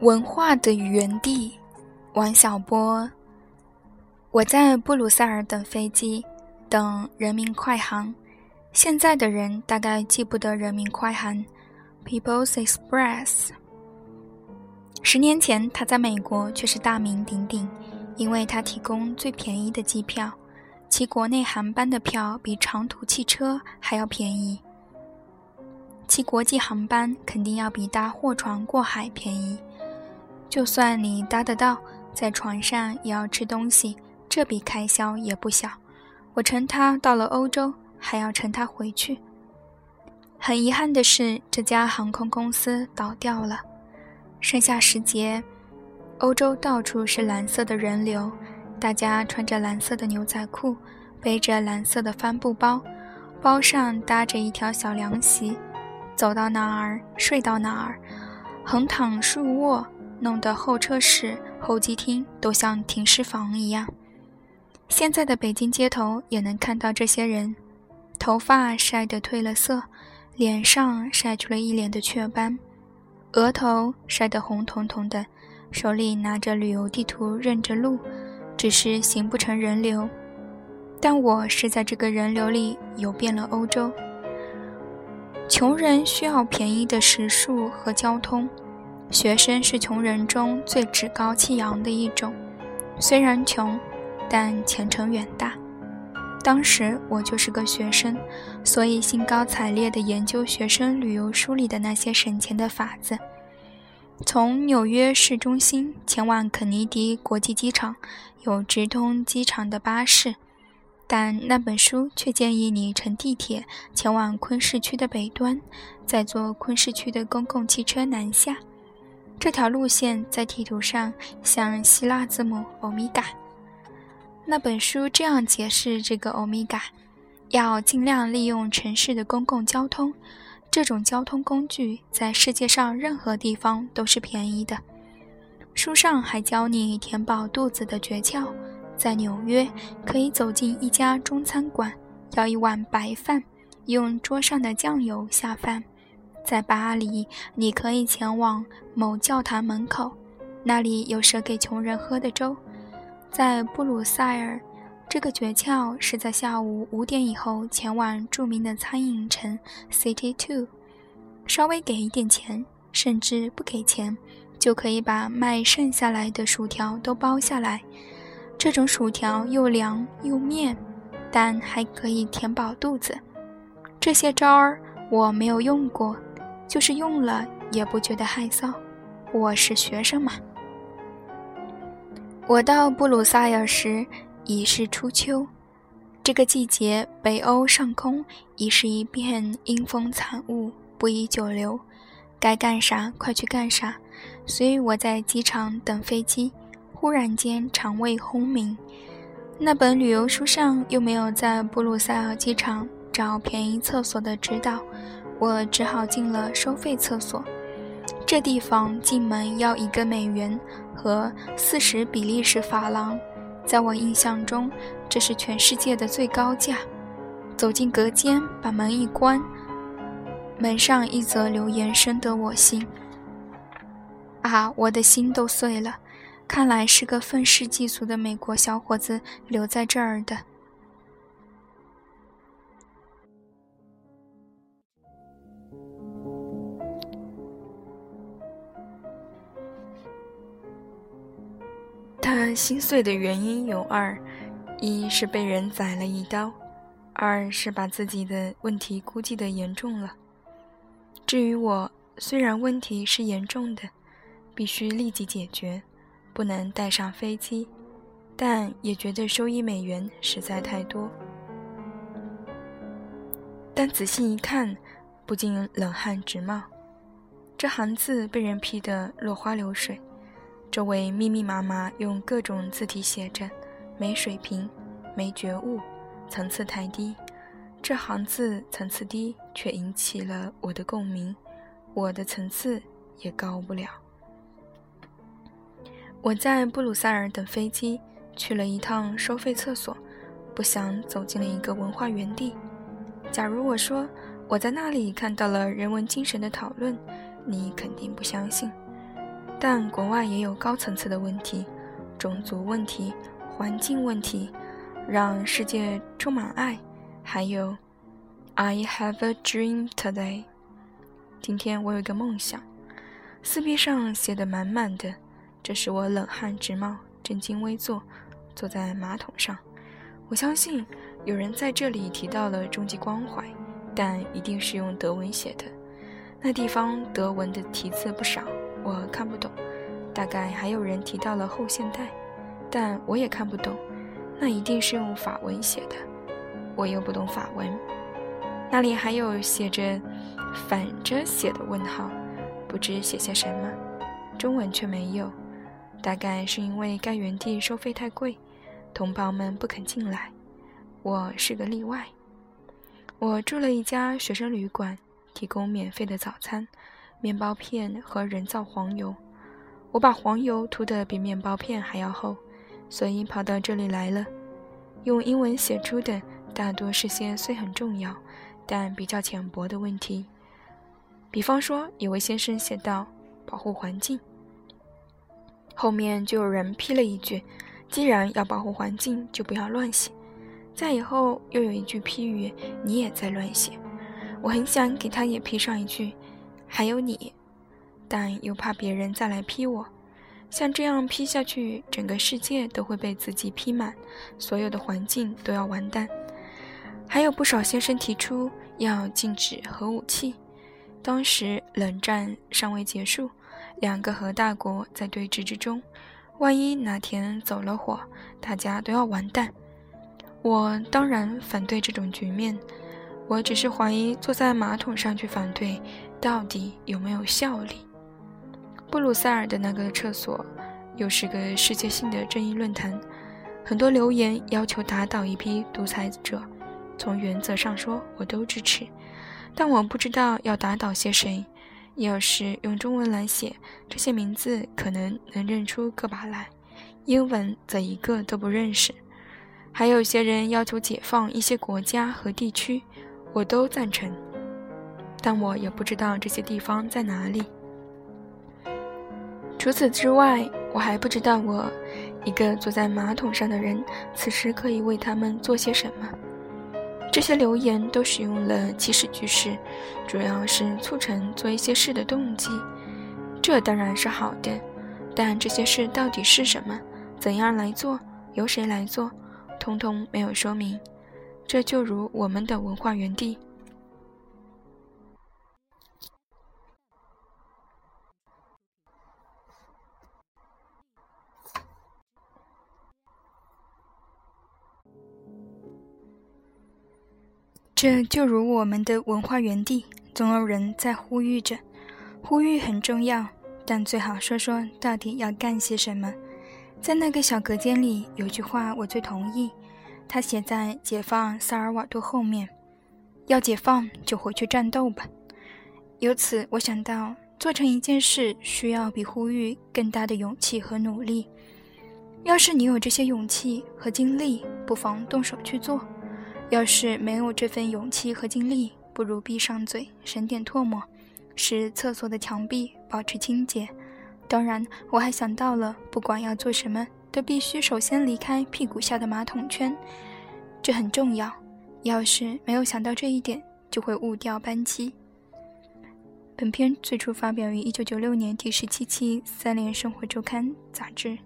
文化的原地，王小波。我在布鲁塞尔等飞机，等人民快航。现在的人大概记不得人民快航 （People's Express）。十年前，他在美国却是大名鼎鼎，因为他提供最便宜的机票，其国内航班的票比长途汽车还要便宜，其国际航班肯定要比搭货船过海便宜。就算你搭得到，在床上也要吃东西，这笔开销也不小。我乘他到了欧洲，还要乘他回去。很遗憾的是，这家航空公司倒掉了。盛夏时节，欧洲到处是蓝色的人流，大家穿着蓝色的牛仔裤，背着蓝色的帆布包，包上搭着一条小凉席，走到哪儿睡到哪儿，横躺竖卧。弄得候车室、候机厅都像停尸房一样。现在的北京街头也能看到这些人，头发晒得褪了色，脸上晒出了一脸的雀斑，额头晒得红彤彤的，手里拿着旅游地图认着路，只是行不成人流。但我是在这个人流里游遍了欧洲。穷人需要便宜的食宿和交通。学生是穷人中最趾高气扬的一种，虽然穷，但前程远大。当时我就是个学生，所以兴高采烈地研究学生旅游书里的那些省钱的法子。从纽约市中心前往肯尼迪国际机场，有直通机场的巴士，但那本书却建议你乘地铁前往昆市区的北端，再坐昆市区的公共汽车南下。这条路线在地图上像希腊字母欧米伽。那本书这样解释这个欧米伽：要尽量利用城市的公共交通，这种交通工具在世界上任何地方都是便宜的。书上还教你填饱肚子的诀窍：在纽约可以走进一家中餐馆，要一碗白饭，用桌上的酱油下饭。在巴黎，你可以前往某教堂门口，那里有舍给穷人喝的粥。在布鲁塞尔，这个诀窍是在下午五点以后前往著名的餐饮城 City Two，稍微给一点钱，甚至不给钱，就可以把卖剩下来的薯条都包下来。这种薯条又凉又面，但还可以填饱肚子。这些招儿我没有用过。就是用了也不觉得害臊，我是学生嘛。我到布鲁塞尔时已是初秋，这个季节北欧上空已是一片阴风惨雾，不宜久留。该干啥快去干啥。所以我在机场等飞机，忽然间肠胃轰鸣。那本旅游书上又没有在布鲁塞尔机场找便宜厕所的指导。我只好进了收费厕所，这地方进门要一个美元和四十比利时法郎，在我印象中，这是全世界的最高价。走进隔间，把门一关，门上一则留言深得我心。啊，我的心都碎了，看来是个愤世嫉俗的美国小伙子留在这儿的。心碎的原因有二：一是被人宰了一刀，二是把自己的问题估计的严重了。至于我，虽然问题是严重的，必须立即解决，不能带上飞机，但也觉得收一美元实在太多。但仔细一看，不禁冷汗直冒。这行字被人批得落花流水。周围密密麻麻用各种字体写着“没水平，没觉悟，层次太低”。这行字层次低，却引起了我的共鸣。我的层次也高不了。我在布鲁塞尔等飞机，去了一趟收费厕所，不想走进了一个文化园地。假如我说我在那里看到了人文精神的讨论，你肯定不相信。但国外也有高层次的问题，种族问题、环境问题，让世界充满爱。还有，I have a dream today。今天我有一个梦想。四壁上写的满满的，这使我冷汗直冒，正襟危坐，坐在马桶上。我相信有人在这里提到了终极关怀，但一定是用德文写的。那地方德文的题字不少。我看不懂，大概还有人提到了后现代，但我也看不懂，那一定是用法文写的，我又不懂法文。那里还有写着反着写的问号，不知写些什么，中文却没有，大概是因为该园地收费太贵，同胞们不肯进来，我是个例外。我住了一家学生旅馆，提供免费的早餐。面包片和人造黄油，我把黄油涂得比面包片还要厚，所以跑到这里来了。用英文写出的大多是些虽很重要，但比较浅薄的问题。比方说，有位先生写道：“保护环境。”后面就有人批了一句：“既然要保护环境，就不要乱写。”再以后又有一句批语：“你也在乱写。”我很想给他也批上一句。还有你，但又怕别人再来批我，像这样批下去，整个世界都会被自己批满，所有的环境都要完蛋。还有不少先生提出要禁止核武器，当时冷战尚未结束，两个核大国在对峙之中，万一哪天走了火，大家都要完蛋。我当然反对这种局面，我只是怀疑坐在马桶上去反对。到底有没有效力？布鲁塞尔的那个厕所又是个世界性的正义论坛，很多留言要求打倒一批独裁者。从原则上说，我都支持，但我不知道要打倒些谁。要是用中文来写，这些名字可能能认出个把来；英文则一个都不认识。还有些人要求解放一些国家和地区，我都赞成。但我也不知道这些地方在哪里。除此之外，我还不知道我一个坐在马桶上的人，此时可以为他们做些什么。这些留言都使用了祈使句式，主要是促成做一些事的动机。这当然是好的，但这些事到底是什么？怎样来做？由谁来做？通通没有说明。这就如我们的文化园地。这就如我们的文化园地，总有人在呼吁着，呼吁很重要，但最好说说到底要干些什么。在那个小隔间里，有句话我最同意，他写在“解放萨尔瓦多”后面：“要解放就回去战斗吧。”由此我想到，做成一件事需要比呼吁更大的勇气和努力。要是你有这些勇气和精力，不妨动手去做。要是没有这份勇气和精力，不如闭上嘴，省点唾沫，使厕所的墙壁保持清洁。当然，我还想到了，不管要做什么，都必须首先离开屁股下的马桶圈，这很重要。要是没有想到这一点，就会误掉班机。本篇最初发表于一九九六年第十七期《三联生活周刊》杂志。